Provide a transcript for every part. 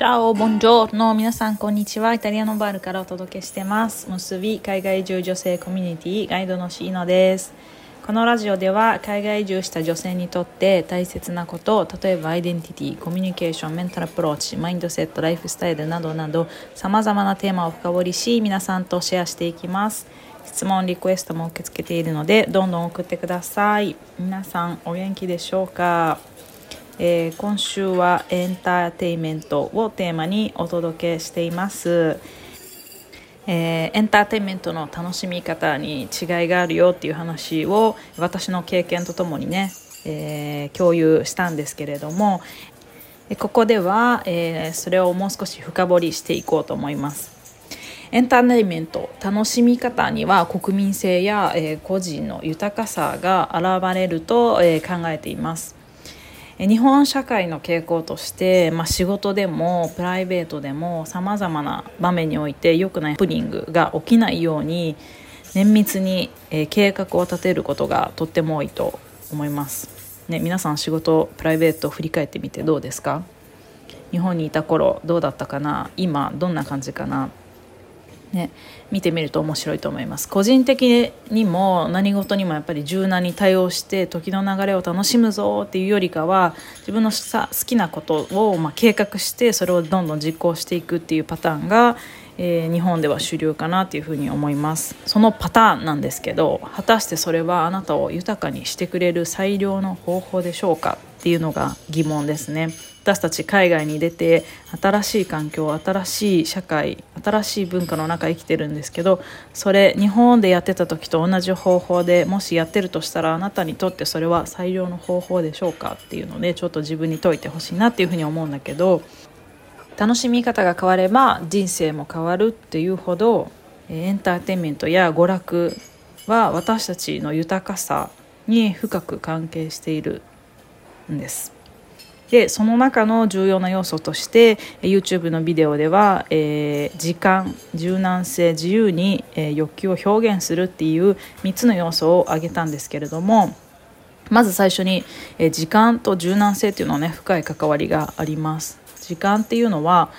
チャオボンジョーの皆さんこんにちは。イタリアのバールからお届けしてます。結び海外移住女性コミュニティガイドのシーノです。このラジオでは海外移住した女性にとって大切なこと例えばアイデンティティコミュニケーションメンタルアプローチマインドセットライフスタイルなどなどさまざまなテーマを深掘りし皆さんとシェアしていきます。質問リクエストも受け付けているのでどんどん送ってください。皆さんお元気でしょうか？えー、今週はエンターテイメントをテーマにお届けしています、えー、エンターテイメントの楽しみ方に違いがあるよっていう話を私の経験とともにね、えー、共有したんですけれどもここでは、えそれをもう少し深掘りしていこうと思います。エンターテインメント楽しみ方には国民性や、え個人の豊かさが現れると、え考えています。日本社会の傾向として、まあ、仕事でもプライベートでもさまざまな場面において良くないハプニングが起きないように綿密に、え計画を立てることがとっても多いと思います。ね、皆さん仕事プライベートを振り返ってみてどうですか？日本にいた頃どうだったかな？今どんな感じかな？ね、見てみると面白いと思います。個人的にも何事にもやっぱり柔軟に対応して時の流れを楽しむぞっていうよりかは自分のさ好きなことをま計画してそれをどんどん実行していくっていうパターンが、えー、日本では主流かなというふうに思います。そのパターンなんですけど果たしてそれはあなたを豊かにしてくれる最良の方法でしょうかっていうのが疑問ですね。私たち海外に出て新しい環境新しい社会新しい文化の中生きてるんですけどそれ日本でやってた時と同じ方法でもしやってるとしたらあなたにとってそれは最良の方法でしょうかっていうのでちょっと自分に解いてほしいなっていうふうに思うんだけど楽しみ方が変われば人生も変わるっていうほどエンターテインメントや娯楽は私たちの豊かさに深く関係しているんです。でその中の重要な要素として YouTube のビデオでは、えー、時間柔軟性自由に、えー、欲求を表現するっていう3つの要素を挙げたんですけれどもまず最初に、えー、時間と柔軟性っていうのはね深い関わりがあります。時間っていうのは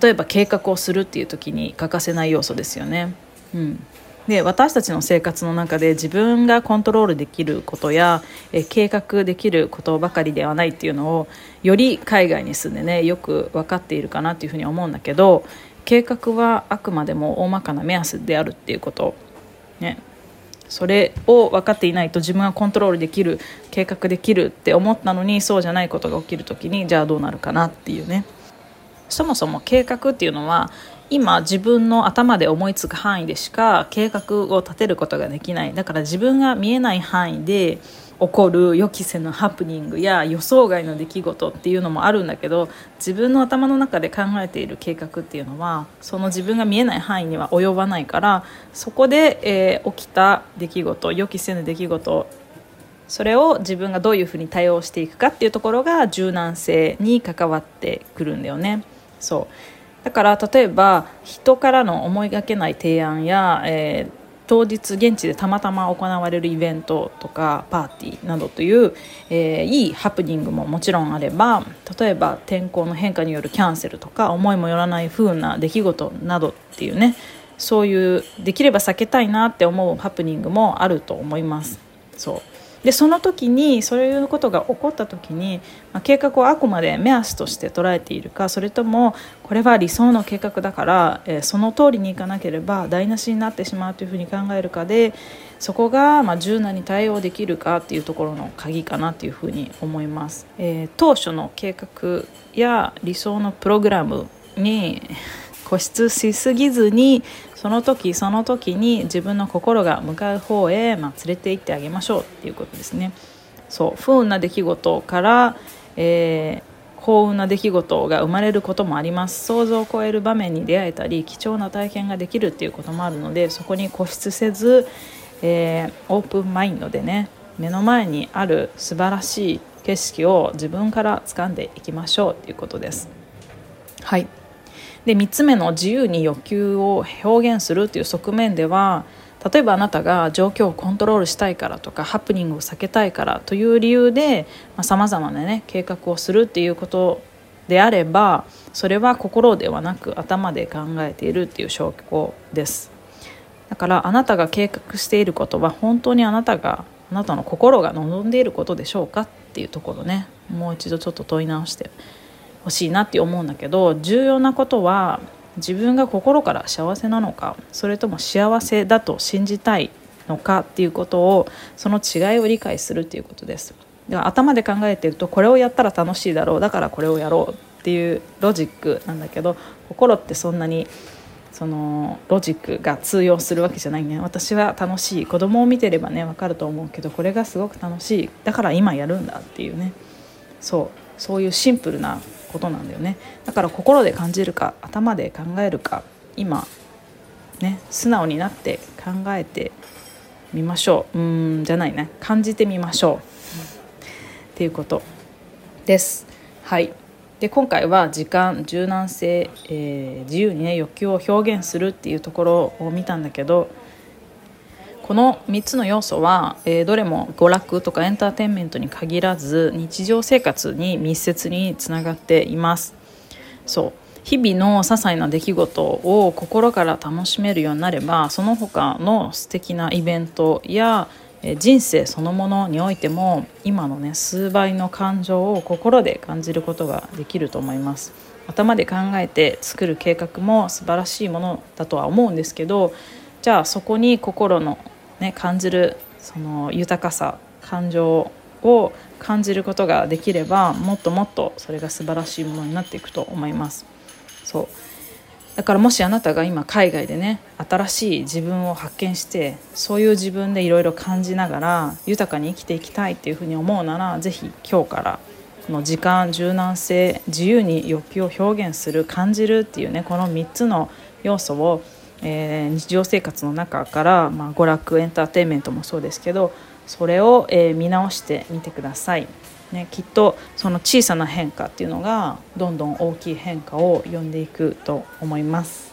例えば計画をするっていう時に欠かせない要素ですよね。うん、で私たちの生活の中で自分がコントロールできることやえ計画できることばかりではないっていうのをより海外に住んでねよく分かっているかなっていうふうに思うんだけど計画はあくまでも大まかな目安であるっていうこと、ね、それを分かっていないと自分がコントロールできる計画できるって思ったのにそうじゃないことが起きる時にじゃあどうなるかなっていうね。そもそも計画っていうのは今自分の頭で思いつく範囲でしか計画を立てることができないだから自分が見えない範囲で起こる予期せぬハプニングや予想外の出来事っていうのもあるんだけど自分の頭の中で考えている計画っていうのはその自分が見えない範囲には及ばないからそこで、えー、起きた出来事予期せぬ出来事それを自分がどういうふうに対応していくかっていうところが柔軟性に関わってくるんだよね。そうだから例えば人からの思いがけない提案や、えー、当日現地でたまたま行われるイベントとかパーティーなどという、えー、いいハプニングももちろんあれば例えば天候の変化によるキャンセルとか思いもよらない不運な出来事などっていうねそういうできれば避けたいなって思うハプニングもあると思います。そうでその時にそういうことが起こった時に、まあ、計画をあくまで目安として捉えているかそれともこれは理想の計画だから、えー、その通りにいかなければ台無しになってしまうというふうに考えるかでそこがまあ柔軟に対応できるかっていうところの鍵かなというふうに思います。えー、当初の計画や理想のプログラムに固執しすぎずにその時その時に自分の心が向かう方へ、まあ、連れて行ってあげましょうっていうことですね。そう不運な出来事から、えー、幸運な出来事が生まれることもあります想像を超える場面に出会えたり貴重な体験ができるっていうこともあるのでそこに固執せず、えー、オープンマインドでね目の前にある素晴らしい景色を自分から掴んでいきましょうということです。はいで3つ目の自由に欲求を表現するという側面では例えばあなたが状況をコントロールしたいからとかハプニングを避けたいからという理由でさまざ、まな、ね、計画をするっていうことであればそれは心ではなく頭で考えているっていう証拠です。だからあなたが計画していることは本当にあなたがあなたの心が望んでいることでしょうかっていうところね。もう一度ちょっと問い直してほしいなって思うんだけど重要なことは自分が心から幸せなのかそれとも幸せだと信じたいのかっていうことをその違いを理解するっていうことです。では頭で考えてるとこれをやったら楽しいだろうだからこれをやろうっていうロジックなんだけど心ってそんなにそのロジックが通用するわけじゃないね。私は楽しい。子供を見てればね分かると思うけどこれがすごく楽しい。だから今やるんだっていうね。そう。そういうシンプルなことなんだよね。だから心で感じるか頭で考えるか今ね素直になって考えてみましょう。うんじゃないね。感じてみましょう。っていうこと。です。はい。で今回は時間柔軟性、えー、自由にね欲求を表現するっていうところを見たんだけどこの3つの要素は、えー、どれも娯楽とかエンターテインメントに限らず日常生活に密接につながっています。そう。日々の些細な出来事を心から楽しめるようになればその他の素敵なイベントや人生そのものにおいても今のね数倍の感情を心で感じることができると思います。頭で考えて作る計画も素晴らしいものだとは思うんですけどじゃあそこに心のね、感じるその豊かさ感情を感じることができればもっともっとそれが素晴らしいものになっていくと思います。そうだからもしあなたが今海外でね新しい自分を発見してそういう自分でいろいろ感じながら豊かに生きていきたいっていうふうに思うなら是非今日からこの時間柔軟性自由に欲求を表現する感じるっていうねこの3つの要素をえー、日常生活の中から、まあ、娯楽エンターテインメントもそうですけどそれを、え、見直してみてください。ね、きっとその小さな変化っていうのがどんどん大きい変化を呼んでいくと思います。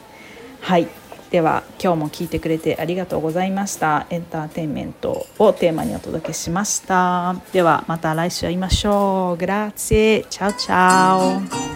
はい。では今日も聞いてくれてありがとうございました。エンターテインメントをテーマにお届けしました。ではまた来週会いましょう。グラッツェチャオチャオ。